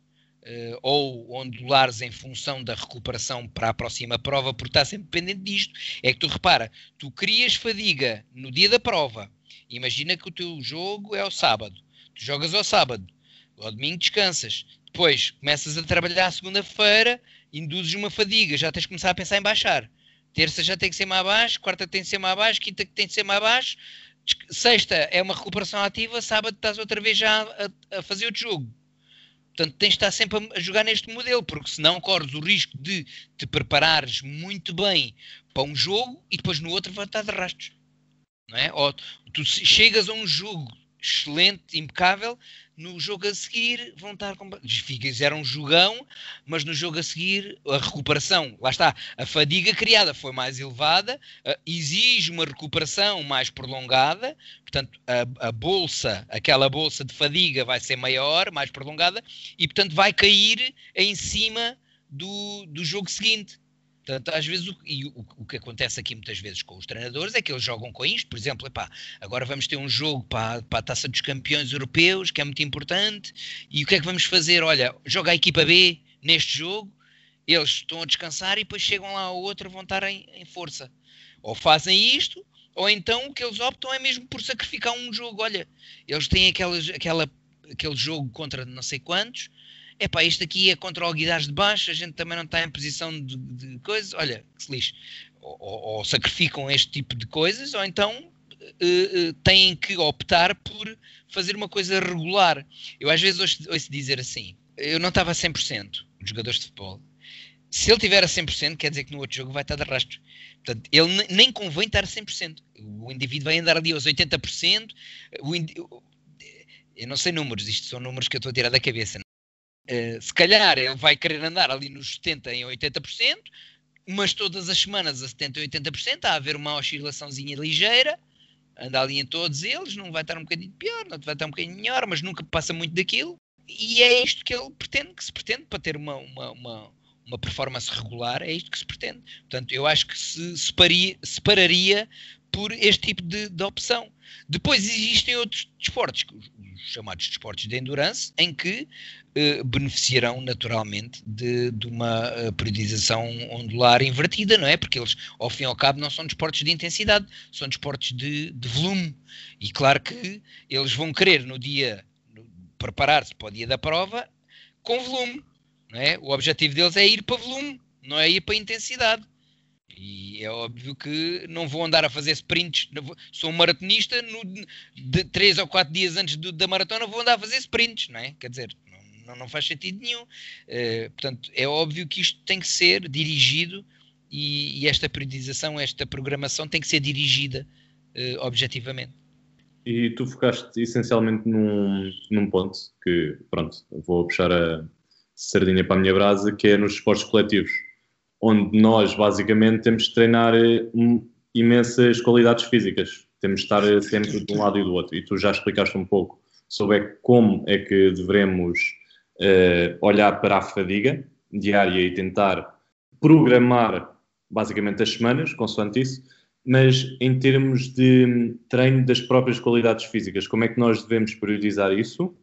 ou ondulares em função da recuperação para a próxima prova, porque está sempre dependente disto. É que tu repara, tu crias fadiga no dia da prova, imagina que o teu jogo é ao sábado, tu jogas ao sábado, ao domingo descansas, depois começas a trabalhar segunda-feira, induzes uma fadiga, já tens de começar a pensar em baixar. Terça já tem que ser mais baixo, quarta tem que ser mais baixo, quinta tem que ser mais baixo, sexta é uma recuperação ativa, sábado estás outra vez já a, a fazer outro jogo. Portanto, tens de estar sempre a jogar neste modelo, porque senão corres o risco de te preparares muito bem para um jogo e depois no outro vai estar de rastros. Não é? Ou tu chegas a um jogo excelente, impecável, no jogo a seguir vão estar com... fizeram um jogão, mas no jogo a seguir a recuperação, lá está, a fadiga criada foi mais elevada, uh, exige uma recuperação mais prolongada, portanto a, a, bolsa, aquela bolsa de fadiga vai ser maior, mais prolongada, e portanto vai cair em cima do, do jogo seguinte. Portanto, às vezes, o, e o, o, que acontece aqui muitas vezes com os treinadores é que eles jogam com isto, por exemplo, epá, agora vamos ter um jogo para, para a taça dos campeões europeus, que é muito importante, e o que é que vamos fazer? Olha, joga a equipa B neste jogo, eles estão a descansar e depois chegam lá ao outro vão estar em, em força. Ou fazem isto, ou então o que eles optam é mesmo por sacrificar um jogo. Olha, eles têm aquelas, aquela, aquele jogo contra não sei quantos, epá, isto aqui é contra o Alguidares de baixo, a gente também não está em posição de, de coisas, olha, que se lixe. Ou, ou, ou, sacrificam este tipo de coisas, ou então uh, uh, têm que optar por fazer uma coisa regular. Eu às vezes ouço, ouço dizer assim, eu não estava a 100%, os jogadores de futebol. Se ele tiver a 100%, quer dizer que no outro jogo vai estar de rastro. Portanto, ele nem convém estar a 100%. O indivíduo vai andar ali aos 80%. O. Eu não sei números, isto são números que eu estou a tirar da cabeça. Uh, se calhar ele vai querer andar ali nos 70% em 80%, mas todas as semanas a 70% e 80% há a haver uma oscilaçãozinha ligeira, anda ali em todos eles, não vai estar um bocadinho pior, não vai estar um bocadinho melhor, mas nunca passa muito daquilo. E é isto que ele pretende, que se pretende para ter uma, uma, uma, uma performance regular, é isto que se pretende. Portanto, eu acho que se separaria, separaria por este tipo de, de opção. Depois existem outros desportos, os chamados desportos de endurance, em que eh, beneficiarão naturalmente de, de uma uh, periodização ondular invertida, não é? Porque eles, ao fim e ao cabo, não são desportos de intensidade, são desportos de, de volume. E claro que eles vão querer no dia preparar-se para o dia da prova com volume, não é? O objetivo deles é ir para volume, não é ir para intensidade. E é óbvio que não vou andar a fazer sprints. Sou um maratonista, no, de 3 ou 4 dias antes do, da maratona, vou andar a fazer sprints, não é? Quer dizer, não, não faz sentido nenhum. Uh, portanto, é óbvio que isto tem que ser dirigido e, e esta periodização, esta programação tem que ser dirigida uh, objetivamente. E tu focaste essencialmente num, num ponto que, pronto, vou puxar a sardinha para a minha brasa, que é nos esportes coletivos, onde nós basicamente temos de treinar eh, imensas qualidades físicas. Temos de estar eh, sempre de um lado e do outro. E tu já explicaste um pouco sobre como é que devemos uh, olhar para a fadiga diária e tentar programar basicamente as semanas, consoante isso, mas em termos de treino das próprias qualidades físicas, como é que nós devemos priorizar isso?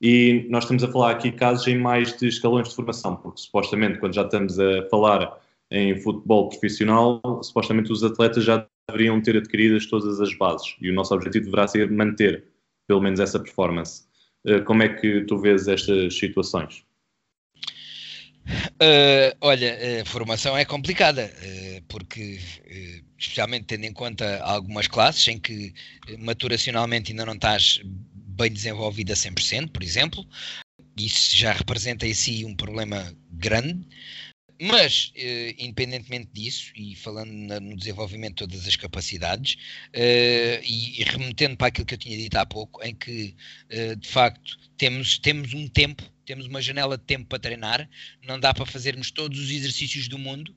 E nós estamos a falar aqui casos em mais de escalões de formação, porque supostamente quando já estamos a falar em futebol profissional, supostamente os atletas já deveriam ter adquiridas todas as bases e o nosso objetivo deverá ser manter pelo menos essa performance. Eh, como é que tu vês estas situações? Uh, olha, a formação é complicada, uh, porque, uh, especialmente tendo em conta algumas classes em que maturacionalmente ainda não estás bem desenvolvida a 100%, por exemplo, isso já representa em si um problema grande. Mas, eh, independentemente disso, e falando na, no desenvolvimento de todas as capacidades, eh, e, e, remetendo para aquilo que eu tinha dito há pouco, em que, eh, de facto, temos, temos um tempo, temos uma janela de tempo para treinar, não dá para fazermos todos os exercícios do mundo,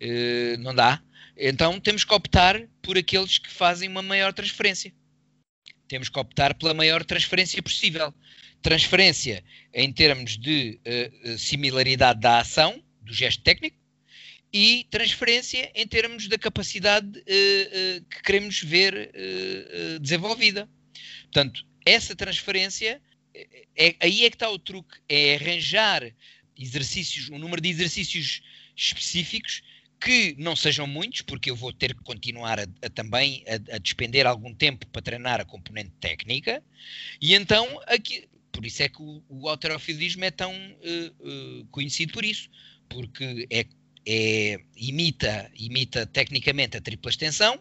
eh, não dá. Então temos que optar por aqueles que fazem uma maior transferência. Temos que optar pela maior transferência possível. Transferência em termos de uh, similaridade da ação, do gesto técnico e transferência em termos da capacidade uh, uh, que queremos ver desenvolvida. Portanto, essa transferência, é, aí é que está o truque, é arranjar exercícios, um número de exercícios específicos que não sejam muitos, porque eu vou ter que continuar a, a também a, a, despender algum tempo para treinar a componente técnica, e então aqui, por isso é que o, o alterofilismo é tão uh, uh, conhecido por isso, porque é, é, imita, imita tecnicamente a tripla extensão,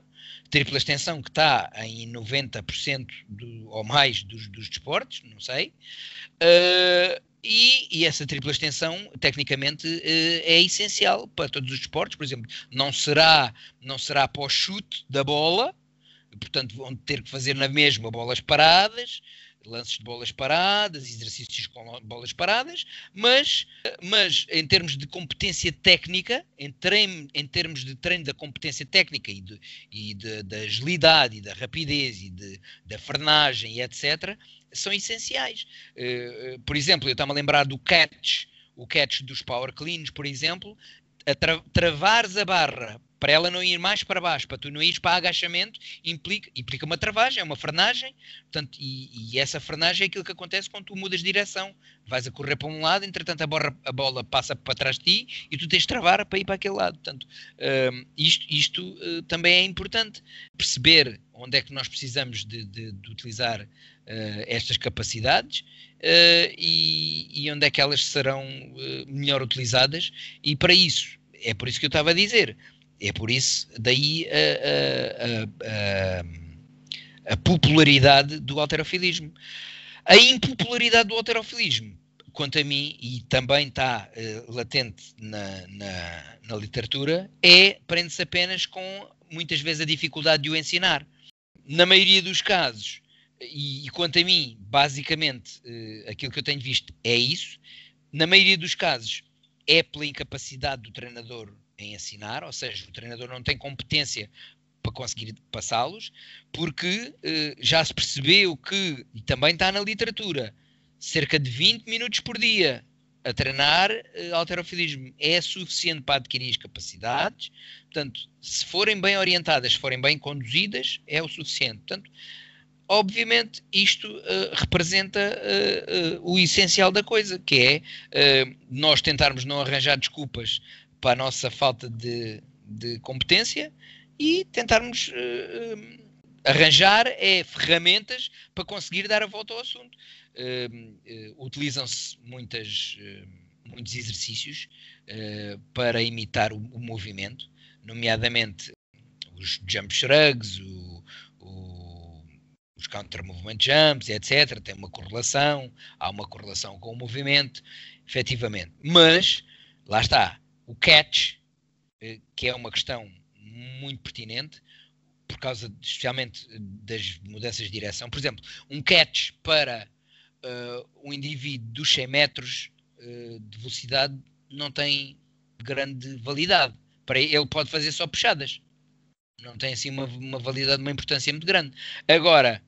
tripla extensão que está em 90% do, ou mais dos, dos desportos, não sei, uh, e, e, essa tripla extensão, tecnicamente, uh, é essencial para todos os desportos, por exemplo, não será, não será para o chute da bola, portanto vão ter que fazer na mesma bolas paradas, lances de bolas paradas, exercícios com bolas paradas, mas, mas em termos de competência técnica, em, treino, em termos de treino da competência técnica e, de, e de, da agilidade e da rapidez e de, da frenagem e etc., são essenciais. Uh, por exemplo, eu estava a lembrar do catch, o catch dos power cleans, por exemplo, a tra travares a barra para ela não ir mais para baixo, para tu não ires para agachamento, implica, implica uma travagem, é uma frenagem, portanto, e, e, essa frenagem é aquilo que acontece quando tu mudas de direção. Vais a correr para um lado, entretanto a bola, a bola passa para trás de ti e tu tens de travar para ir para aquele lado. Portanto, um, isto, isto uh, também é importante. Perceber onde é que nós precisamos de, de, de utilizar uh, estas capacidades e, e, onde é que elas serão melhor utilizadas e para isso, é por isso que eu estava a dizer, é por isso, daí a, a, a, a popularidade do alterofilismo. A impopularidade do alterofilismo, quanto a mim, e também está uh, latente na, na, na, literatura, é prende-se apenas com muitas vezes a dificuldade de o ensinar. Na maioria dos casos, e, e quanto a mim, basicamente, uh, aquilo que eu tenho visto é isso. Na maioria dos casos, é pela incapacidade do treinador em ensinar, ou seja, o treinador não tem competência para conseguir passá-los, porque eh, já se percebeu que, e também está na literatura, cerca de 20 minutos por dia a treinar eh, alterofilismo é suficiente para adquirir as capacidades. Portanto, se forem bem orientadas, se forem bem conduzidas, é o suficiente. Portanto, obviamente, isto uh, representa uh, uh, o essencial da coisa, que é nós tentarmos não arranjar desculpas para a nossa falta de, de competência e tentarmos arranjar é, ferramentas para conseguir dar a volta ao assunto. Utilizam-se muitas, muitos exercícios para imitar o, o, movimento, nomeadamente os jump shrugs, o, os counter movement jumps, etc. Tem uma correlação, há uma correlação com o movimento, efetivamente. Mas, lá está, o catch, que é uma questão muito pertinente, por causa, especialmente, das mudanças de direção. Por exemplo, um catch para uh, um indivíduo dos 100 metros uh, de velocidade não tem grande validade. Para ele pode fazer só puxadas. Não tem assim uma, uma validade, uma importância muito grande. Agora,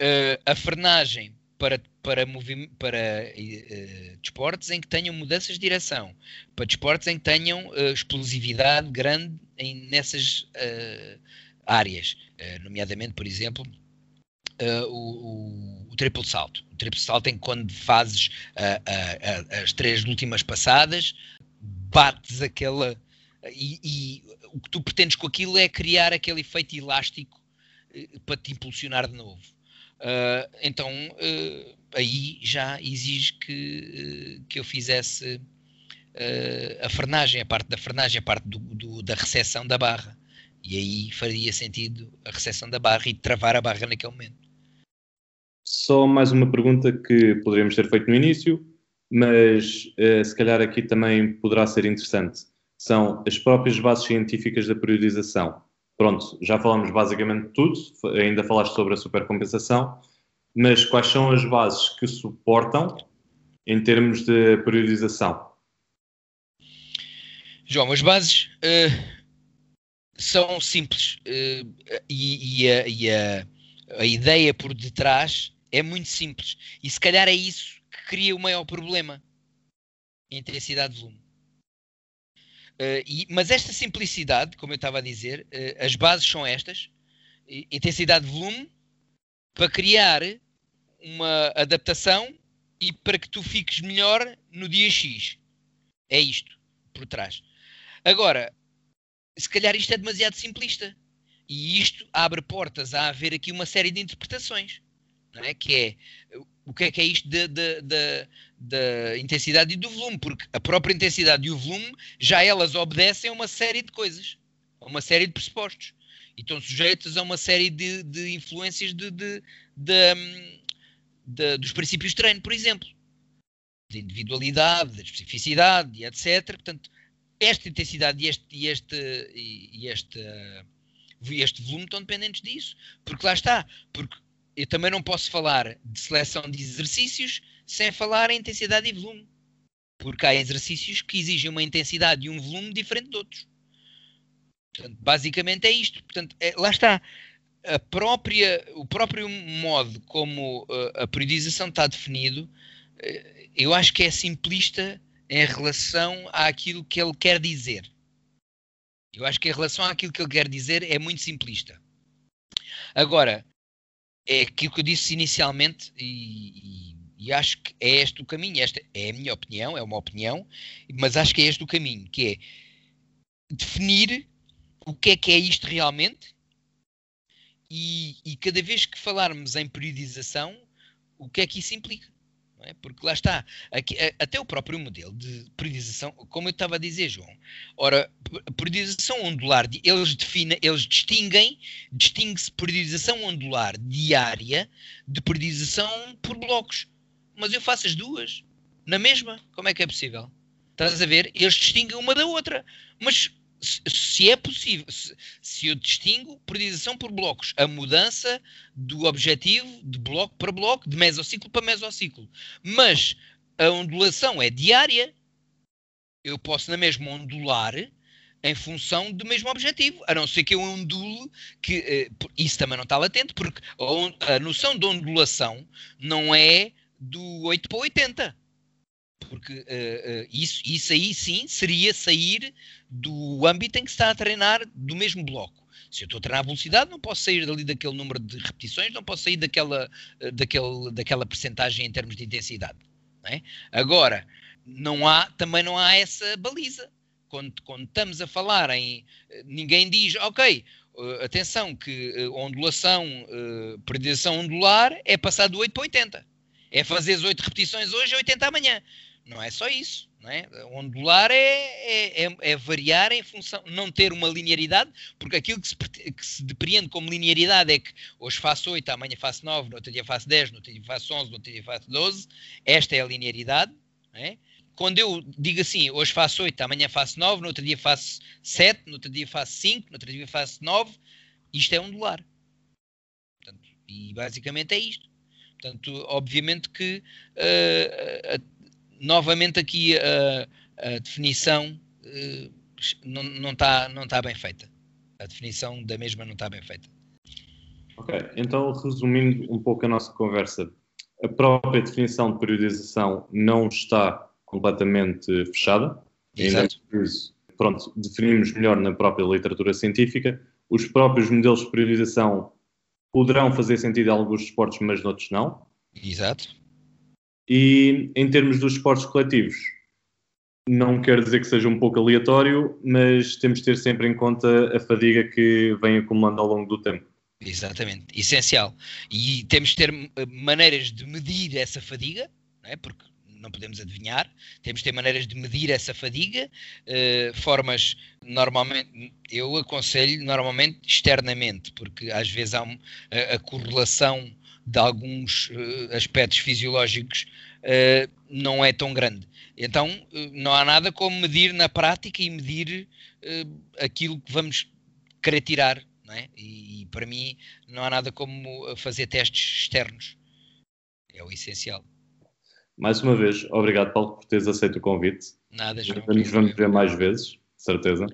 uh, a frenagem para, para, para uh, desportos em que tenham mudanças de direção, para desportos em que tenham uh, explosividade grande em, nessas uh, áreas, nomeadamente, por exemplo, o, o, o, triplo salto. O triplo salto em que quando fazes as três últimas passadas, bates aquela. E, e, o que tu pretendes com aquilo é criar aquele efeito elástico para te impulsionar de novo. Uh, então uh, aí já exige que, uh, que eu fizesse a frenagem, a parte da frenagem, a parte do, do, da recepção da barra. E aí faria sentido a recepção da barra e travar a barra naquele momento. Só mais uma pergunta que poderíamos ter feito no início, mas se calhar aqui também poderá ser interessante. São as próprias bases científicas da periodização pronto, já falamos basicamente tudo, ainda falaste sobre a supercompensação, mas quais são as bases que suportam em termos de periodização? João, as bases uh, são simples uh, e, e, a, e a, a, ideia por detrás é muito simples e se calhar é isso que cria o maior problema: intensidade de volume. Uh, e, mas esta simplicidade, como eu estava a dizer, uh, as bases são estas: intensidade de volume, para criar uma adaptação e para que tu fiques melhor no dia X. É isto por trás. Agora, se calhar isto é demasiado simplista. E isto abre portas a haver aqui uma série de interpretações. Não é? Que é o que é que é isto da intensidade e do volume, porque a própria intensidade e o volume já elas obedecem a uma série de coisas, a uma série de pressupostos. E estão sujeitos a uma série de, de influências de, de, de, dos princípios de treino, por exemplo. De individualidade, de especificidade, etc. Portanto, esta intensidade e este, e este, e este, este volume estão dependentes disso. Porque lá está. Porque eu também não posso falar de seleção de exercícios sem falar em intensidade e volume. Porque há exercícios que exigem uma intensidade e um volume diferente de outros. Portanto, basicamente é isto. Portanto, é, lá está. A própria, o próprio modo como uh, a periodização está definido, uh, eu acho que é simplista em relação àquilo que ele quer dizer. Eu acho que em relação àquilo que ele quer dizer é muito simplista. Agora, é aquilo que eu disse inicialmente e, e, e, acho que é este o caminho. Esta é a minha opinião, é uma opinião, mas acho que é este o caminho, que é definir o que é que é isto realmente e, e cada vez que falarmos em periodização, o que é que isso implica. É? Porque lá está, aqui, até o próprio modelo de periodização, como eu estava a dizer, João. Ora, periodização ondular, eles definem, eles distinguem, distingue-se periodização ondular diária de periodização por blocos. Mas eu faço as duas, na mesma. Como é que é possível? Estás a ver? Eles distinguem uma da outra. Mas se é possível, se, se, eu distingo periodização por blocos, a mudança do objetivo de bloco para bloco, de mesociclo para mesociclo, mas a ondulação é diária, eu posso na mesma ondular em função do mesmo objetivo, a não ser que eu ondule, que eh, isso também não está latente, porque a, a noção de ondulação não é do 8 para 80 porque uh, uh, isso, isso aí sim seria sair do âmbito em que se está a treinar do mesmo bloco. Se eu estou a treinar a velocidade, não posso sair dali daquele número de repetições, não posso sair daquela, uh, daquele, daquela percentagem em termos de intensidade. Não é? Agora, não há, também não há essa baliza. Quando, quando estamos a falar em. Ninguém diz, ok, atenção, que ondulação, periodização ondular é passar do 8 para 80. É fazer as 8 repetições hoje e 80 amanhã. Não é só isso. Não é? Ondular é, é, é, é, variar em função, não ter uma linearidade, porque aquilo que se, que se depreende como linearidade é que hoje faço 8, amanhã faço 9, no outro dia faço 10, no outro dia faço 11, no outro dia faço 12. Esta é a linearidade. É? quando eu digo assim, hoje faço 8, amanhã faço 9, no outro dia faço 7, no outro dia faço 5, no outro dia faço 9, isto é ondular. Portanto, e basicamente é isto. Portanto, obviamente que uh, uh, novamente aqui a, a definição uh, não está não tá bem feita. A definição da mesma não está bem feita. Ok, então resumindo um pouco a nossa conversa, a própria definição de periodização não está completamente fechada. Exato. pronto, definimos melhor na própria literatura científica. Os próprios modelos de periodização poderão fazer sentido em alguns esportes, mas noutros não. Exato. E em termos dos esportes coletivos, não quero dizer que seja um pouco aleatório, mas temos de ter sempre em conta a fadiga que vem acumulando ao longo do tempo. Exatamente, essencial. E temos de ter maneiras de medir essa fadiga, não é? porque não podemos adivinhar, temos de ter maneiras de medir essa fadiga, uh, formas normalmente, eu aconselho normalmente externamente, porque às vezes há um, a, a, correlação de alguns uh, aspectos fisiológicos uh, não é tão grande. Então não há nada como medir na prática e medir aquilo que vamos querer tirar é? E, e, para mim não há nada como fazer testes externos. É o essencial. Mais uma vez, obrigado Paulo por teres aceito o convite. Nada, João. Nos vamos ver mais vezes, certeza.